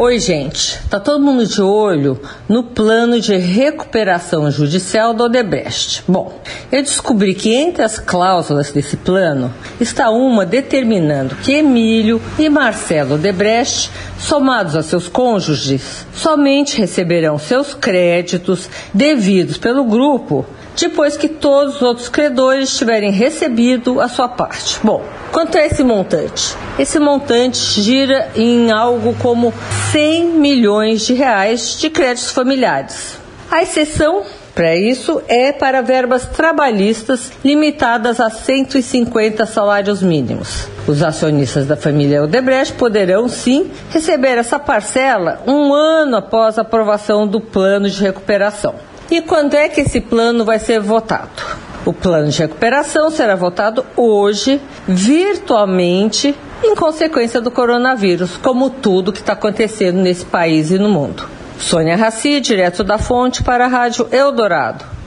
Oi, gente. Tá todo mundo de olho no plano de recuperação judicial do Odebrecht. Bom, eu descobri que entre as cláusulas desse plano está uma determinando que Emílio e Marcelo Odebrecht, somados a seus cônjuges, somente receberão seus créditos devidos pelo grupo depois que todos os outros credores tiverem recebido a sua parte. Bom, quanto é esse montante? Esse montante gira em algo como 100 milhões de reais de créditos familiares. A exceção para isso é para verbas trabalhistas limitadas a 150 salários mínimos. Os acionistas da família Odebrecht poderão sim receber essa parcela um ano após a aprovação do plano de recuperação. E quando é que esse plano vai ser votado? O plano de recuperação será votado hoje, virtualmente, em consequência do coronavírus, como tudo que está acontecendo nesse país e no mundo. Sônia Raci, direto da fonte para a Rádio Eldorado.